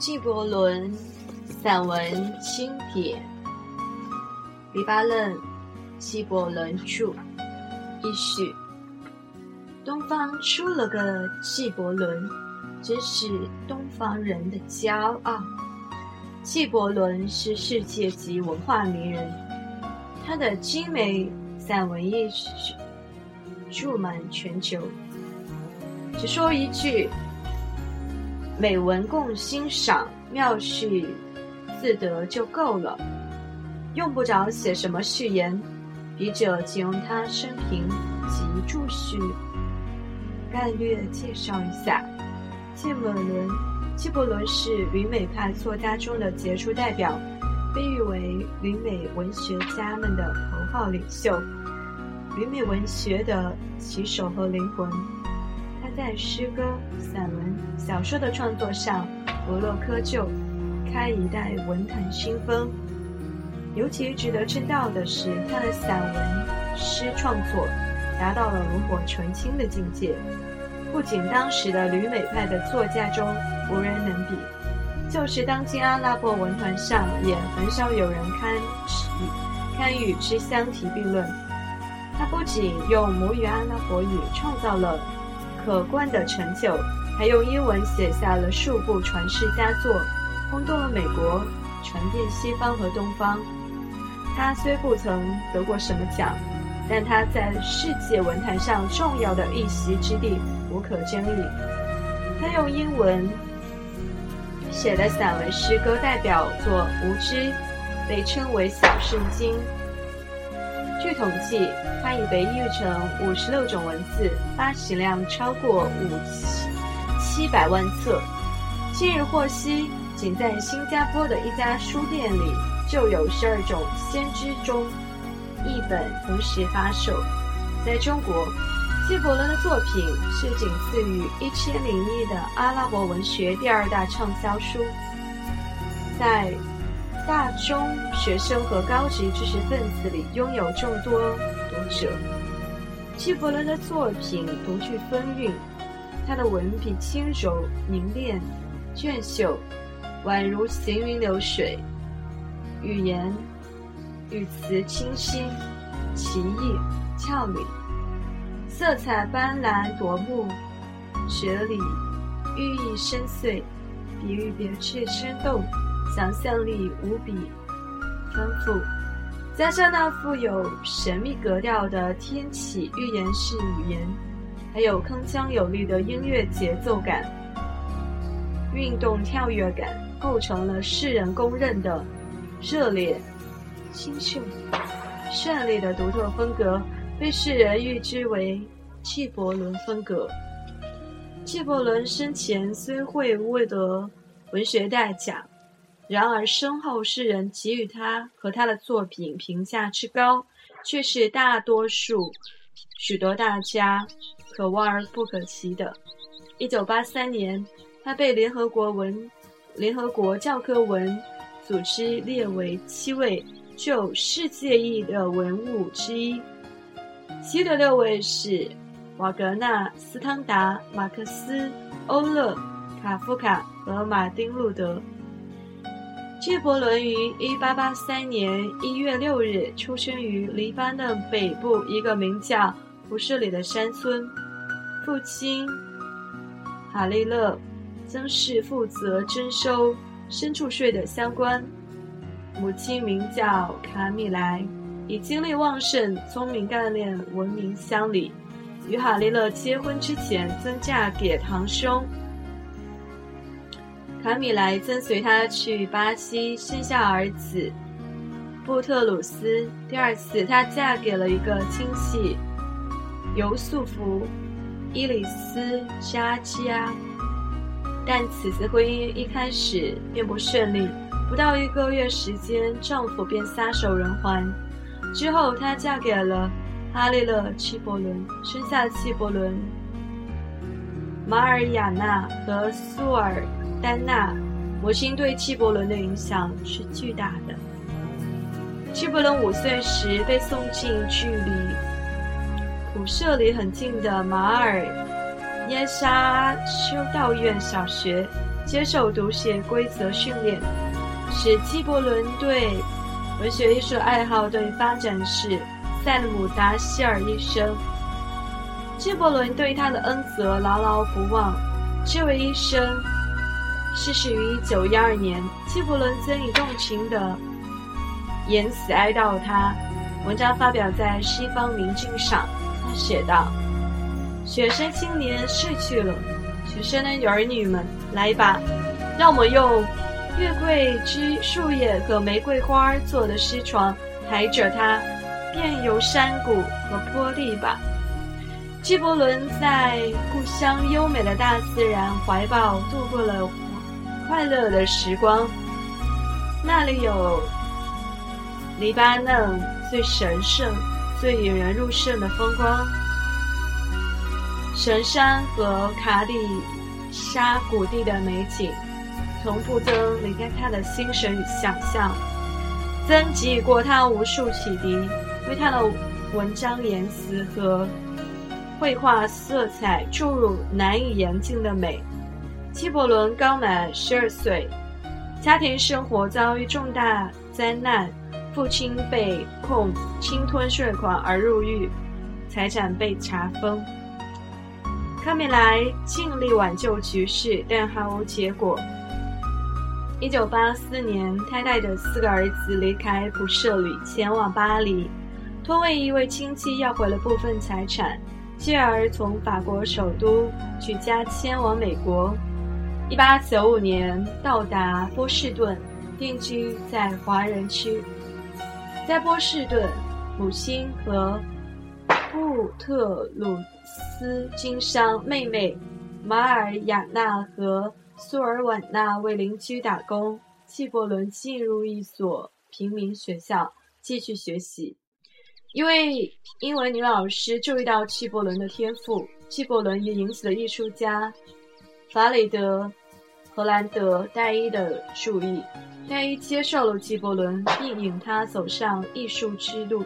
纪伯伦散文经典，黎巴嫩纪伯伦著。一序：东方出了个纪伯伦，真是东方人的骄傲。纪伯伦是世界级文化名人，他的精美散文艺术著满全球。只说一句。美文共欣赏，妙趣自得就够了，用不着写什么序言。笔者仅用他生平及注释概略介绍一下。纪伯伦，纪伯伦是旅美派作家中的杰出代表，被誉为旅美文学家们的头号领袖，旅美文学的旗手和灵魂。他在诗歌、散文、小说的创作上不落窠臼，开一代文坛新风。尤其值得称道的是，他的散文诗创作达到了炉火纯青的境界，不仅当时的旅美派的作家中无人能比，就是当今阿拉伯文坛上也很少有人堪与堪与之相提并论。他不仅用母语阿拉伯语创造了。可观的成就，还用英文写下了数部传世佳作，轰动了美国，传遍西方和东方。他虽不曾得过什么奖，但他在世界文坛上重要的一席之地无可争议。他用英文写的散文诗歌代表作《无知》，被称为“小圣经”。据统计，它已被译成五十六种文字，发行量超过五七七百万册。近日获悉，仅在新加坡的一家书店里，就有十二种先知中译本同时发售。在中国，纪伯伦的作品是仅次于《一千零一》的阿拉伯文学第二大畅销书，在。大中学生和高级知识分子里拥有众多读者。纪伯伦的作品独具风韵，他的文笔轻柔凝练、隽秀，宛如行云流水；语言语词清新、奇异、俏丽，色彩斑斓夺目，哲理寓意深邃，比喻别致生动。想象力无比丰富，加上那富有神秘格调的天启预言式语言，还有铿锵有力的音乐节奏感、运动跳跃感，构成了世人公认的热烈、清秀、绚丽的独特风格，被世人誉之为纪伯伦风格。纪伯伦生前虽会未得文学大奖。然而，身后世人给予他和他的作品评价之高，却是大多数许多大家可望而不可及的。一九八三年，他被联合国文联合国教科文组织列为七位具有世界意义的文物之一，其余的六位是瓦格纳、斯汤达、马克思、欧勒、卡夫卡和马丁路德。纪伯伦于1883年1月6日出生于黎巴嫩北部一个名叫胡舍里的山村，父亲哈利勒曾是负责征收牲畜税的乡官，母亲名叫卡米莱，以精力旺盛、聪明干练闻名乡里。与哈利勒结婚之前，曾嫁给堂兄。卡米莱跟随他去巴西，生下儿子布特鲁斯。第二次，她嫁给了一个亲戚尤素福·伊里斯扎基亚，但此次婚姻一开始并不顺利。不到一个月时间，丈夫便撒手人寰。之后，她嫁给了哈利勒·齐伯伦，生下齐伯伦。马尔雅纳和苏尔丹娜，母亲对纪伯伦的影响是巨大的。纪伯伦五岁时被送进距离普舍里很近的马尔耶沙修道院小学，接受读写规则训练，使纪伯伦对文学艺术爱好对发展是塞姆达希尔一生。纪伯伦对他的恩泽牢牢不忘。这位医生逝世于一九一二年。纪伯伦曾以动情的言辞哀悼他。文章发表在《西方明镜》上。他写道：“学生青年逝去了，学生的儿女们，来吧，让我们用月桂枝树叶和玫瑰花做的尸床抬着它，遍游山谷和坡地吧。”纪伯伦在故乡优美的大自然怀抱度过了快乐的时光，那里有黎巴嫩最神圣、最引人入胜的风光——神山和卡里沙谷地的美景，从不曾离开他的心神与想象，曾给予过他无数启迪，为他的文章言辞和。绘画色彩注入难以言尽的美。纪伯伦刚满十二岁，家庭生活遭遇重大灾难，父亲被控侵吞税款而入狱，财产被查封。康米莱尽力挽救局势，但毫无结果。一九八四年，他带着四个儿子离开普舍里，前往巴黎，托问一位亲戚要回了部分财产。继而从法国首都举家迁往美国。一八九五年到达波士顿，定居在华人区。在波士顿，母亲和布特鲁斯经商，妹妹马尔雅娜和苏尔瓦娜为邻居打工。纪伯伦进入一所平民学校继续学习。一位英文女老师注意到纪伯伦的天赋，纪伯伦也引起了艺术家法里德·荷兰德戴伊的注意。戴伊接受了纪伯伦，并引他走上艺术之路。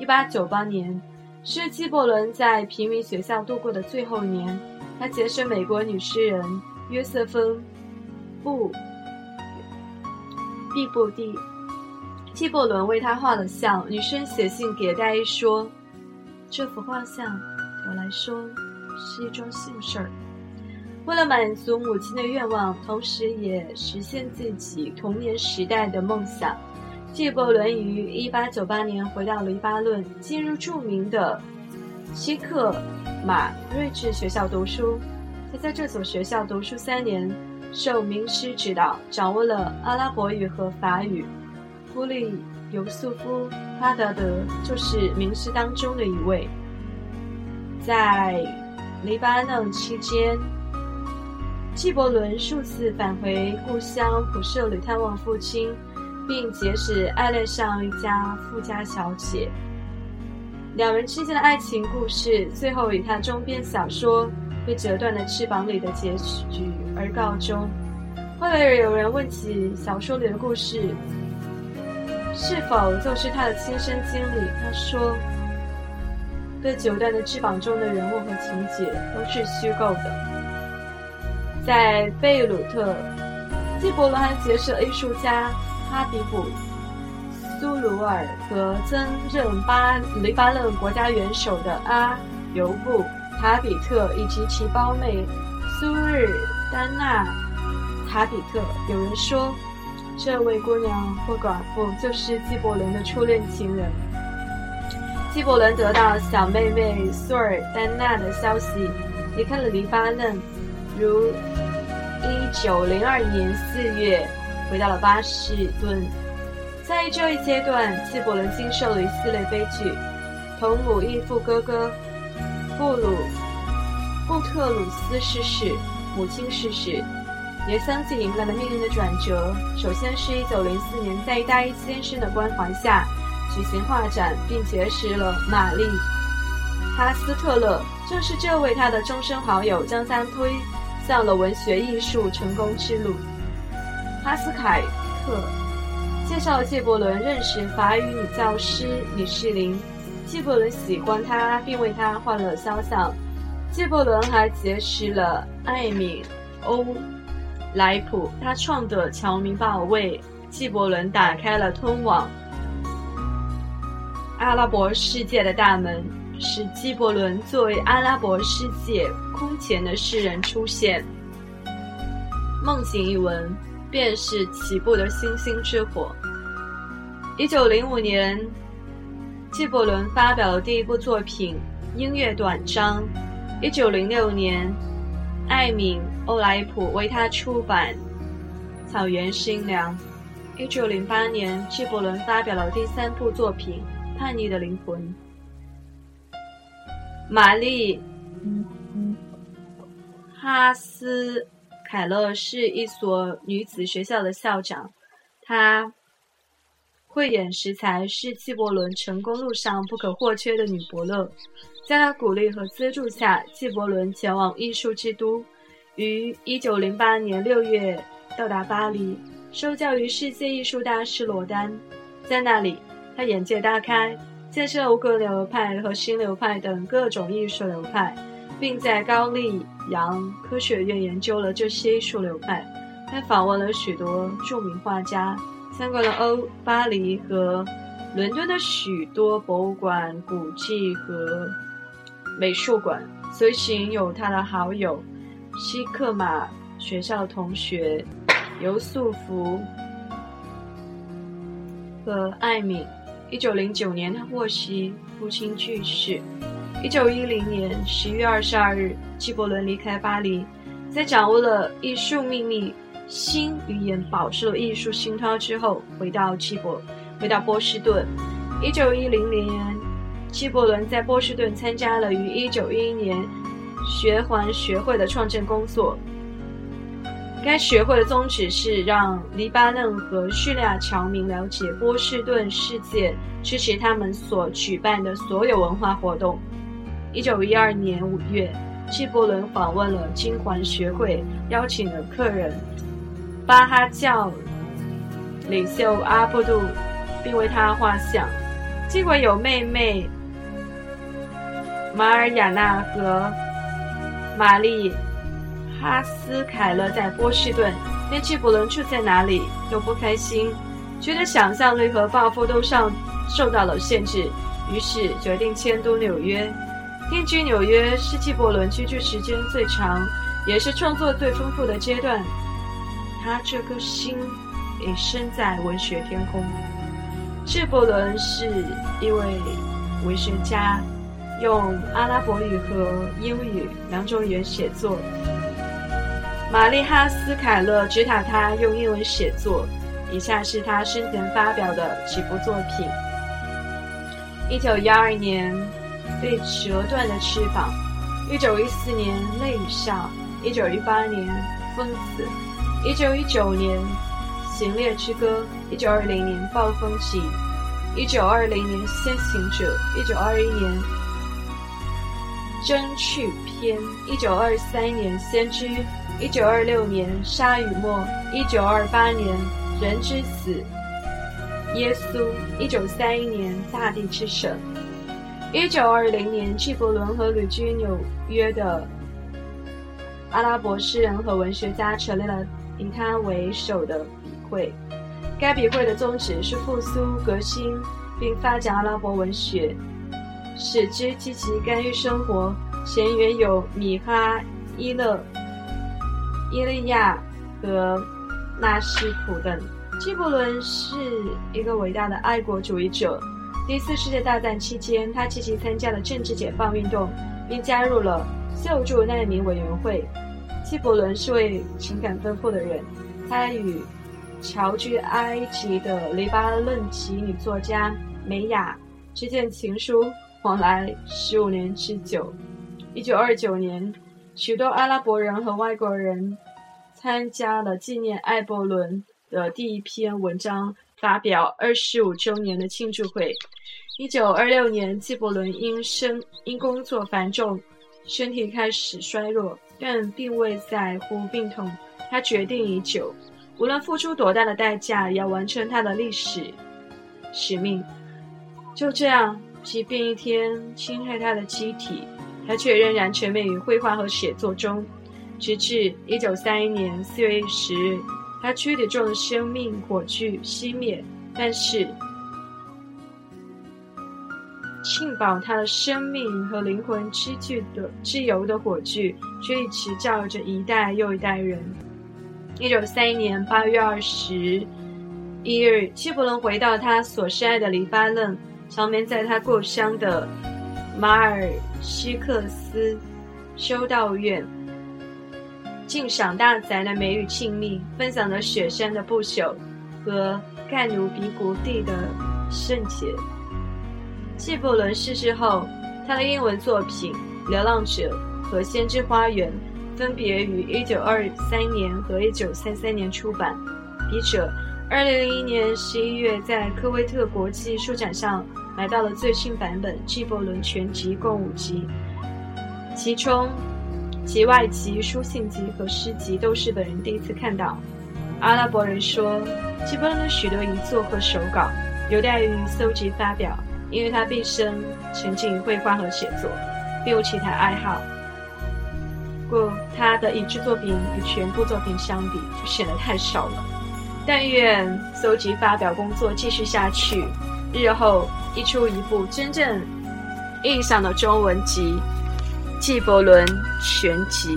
1898年是纪伯伦在平民学校度过的最后一年，他结识美国女诗人约瑟芬·布毕布蒂。纪伯伦为他画了像，女生写信给戴伊说：“这幅画像，我来说是一桩幸事儿。为了满足母亲的愿望，同时也实现自己童年时代的梦想，纪伯伦于1898年回到黎巴嫩，进入著名的希克马睿智学校读书。他在这所学校读书三年，受名师指导，掌握了阿拉伯语和法语。”夫利尤素夫·哈德德就是名师当中的一位。在黎巴嫩期间，纪伯伦数次返回故乡普舍里探望父亲，并结识爱恋上一家富家小姐。两人之间的爱情故事最后以他中篇小说《被折断的翅膀》里的结局而告终。后来有人问起小说里的故事。是否就是他的亲身经历？他说：“被九段的翅膀中的人物和情节都是虚构的。”在贝鲁特，纪伯伦还结识了艺术家哈比卜·苏鲁尔和曾任巴黎巴嫩国家元首的阿尤布·塔比特以及其胞妹苏日丹娜·塔比特。有人说。这位姑娘或寡妇就是纪伯伦的初恋情人。纪伯伦得到小妹妹苏尔丹娜的消息，离开了黎巴嫩，如1902年4月回到了巴士顿。在这一阶段，纪伯伦经受了一系列悲剧：同母异父哥哥布鲁布特鲁斯逝世，母亲逝世。也相继迎来了命运的转折。首先是一九零四年，在大一先生的关怀下举行画展，并结识了玛丽·哈斯特勒正是这位他的终身好友，将他推向了文学艺术成功之路。哈斯凯特介绍了纪伯伦认识法语女教师李士林，纪伯伦喜欢他，并为他画了肖像。纪伯伦还结识了艾米欧莱普，他创的《侨民报》为纪伯伦打开了通往阿拉伯世界的大门，使纪伯伦作为阿拉伯世界空前的诗人出现。《梦醒》一文。便是起步的星星之火。一九零五年，纪伯伦发表了第一部作品《音乐短章》。一九零六年，艾敏·欧莱普为他出版《草原新娘》。一九零八年，纪伯伦发表了第三部作品《叛逆的灵魂》。玛丽·哈斯。凯勒是一所女子学校的校长，她慧眼识才，是纪伯伦成功路上不可或缺的女伯乐。在她鼓励和资助下，纪伯伦前往艺术之都，于1908年6月到达巴黎，受教于世界艺术大师罗丹。在那里，他眼界大开，见识了无格流派和新流派等各种艺术流派。并在高丽扬科学院研究了这些艺术流派。他访问了许多著名画家，参观了欧巴黎和伦敦的许多博物馆、古迹和美术馆。随行有他的好友西克马学校同学尤素福和艾米。一九零九年，他获悉父亲去世。一九一零年十一月二十二日，纪伯伦离开巴黎，在掌握了艺术秘密、新语言保持了艺术熏陶之后，回到纪伯，回到波士顿。一九一零年，纪伯伦在波士顿参加了于一九一一年学环学会的创建工作。该学会的宗旨是让黎巴嫩和叙利亚侨民了解波士顿世界，支持他们所举办的所有文化活动。一九一二年五月，纪伯伦访问了金环学会，邀请了客人巴哈教领袖阿布杜，并为他画像。尽管有妹妹马尔雅娜和玛丽哈斯凯勒在波士顿，但纪伯伦住在哪里都不开心，觉得想象力和抱负都上受到了限制，于是决定迁都纽约。定居纽约是纪伯伦居住时间最长，也是创作最丰富的阶段。他这颗心也身在文学天空。纪伯伦是一位文学家，用阿拉伯语和英语两种语言写作。玛丽哈斯凯勒指导他用英文写作。以下是他生前发表的几部作品：一九一二年。被折断的翅膀，一九一四年泪与笑，一九一八年疯子，一九一九年行猎之歌，一九二零年暴风起，一九二零年先行者，一九二一年争取篇，一九二三年先知，一九二六年沙与沫，一九二八年人之死，耶稣，一九三一年大地之神。一九二零年，纪伯伦和旅居纽约的阿拉伯诗人和文学家成立了以他为首的笔会。该笔会的宗旨是复苏革新并发展阿拉伯文学，使之积极干预生活。成员有米哈伊勒、伊利亚和纳什普等。纪伯伦是一个伟大的爱国主义者。第一次世界大战期间，他积极参加了政治解放运动，并加入了救助难民委员会。纪伯伦是位情感丰富的人，他与侨居埃及的黎巴嫩籍女作家梅雅之间情书往来十五年之久。一九二九年，许多阿拉伯人和外国人参加了纪念艾伯伦的第一篇文章。发表二十五周年的庆祝会。一九二六年，纪伯伦因生因工作繁重，身体开始衰弱，但并未在乎病痛。他决定已久，无论付出多大的代价，也要完成他的历史使命。就这样，即便一天侵害他的机体，他却仍然沉湎于绘画和写作中，直至一九三一年四月十日，他躯体中的生命火炬熄灭。但是，庆保他的生命和灵魂之具的之由的火炬，却一直照着一代又一代人。一九三一年八月二十一日，纪伯伦回到他所深爱的黎巴嫩，长眠在他故乡的马尔西克斯修道院，敬赏大自然的美与静谧，分享了雪山的不朽和盖努比谷地的圣洁。纪伯伦逝世后，他的英文作品《流浪者》和《先知花园》。分别于一九二三年和一九三三年出版。笔者二零零一年十一月在科威特国际书展上买到了最新版本《纪伯伦全集》，共五集，其中集外集、书信集和诗集都是本人第一次看到。阿拉伯人说，纪伯伦的许多遗作和手稿有待于搜集发表，因为他毕生沉浸于绘画和写作，并无其他爱好。故他的已知作品与全部作品相比，就显得太少了。但愿搜集发表工作继续下去，日后一出一部真正意义上的中文集《纪伯伦全集》。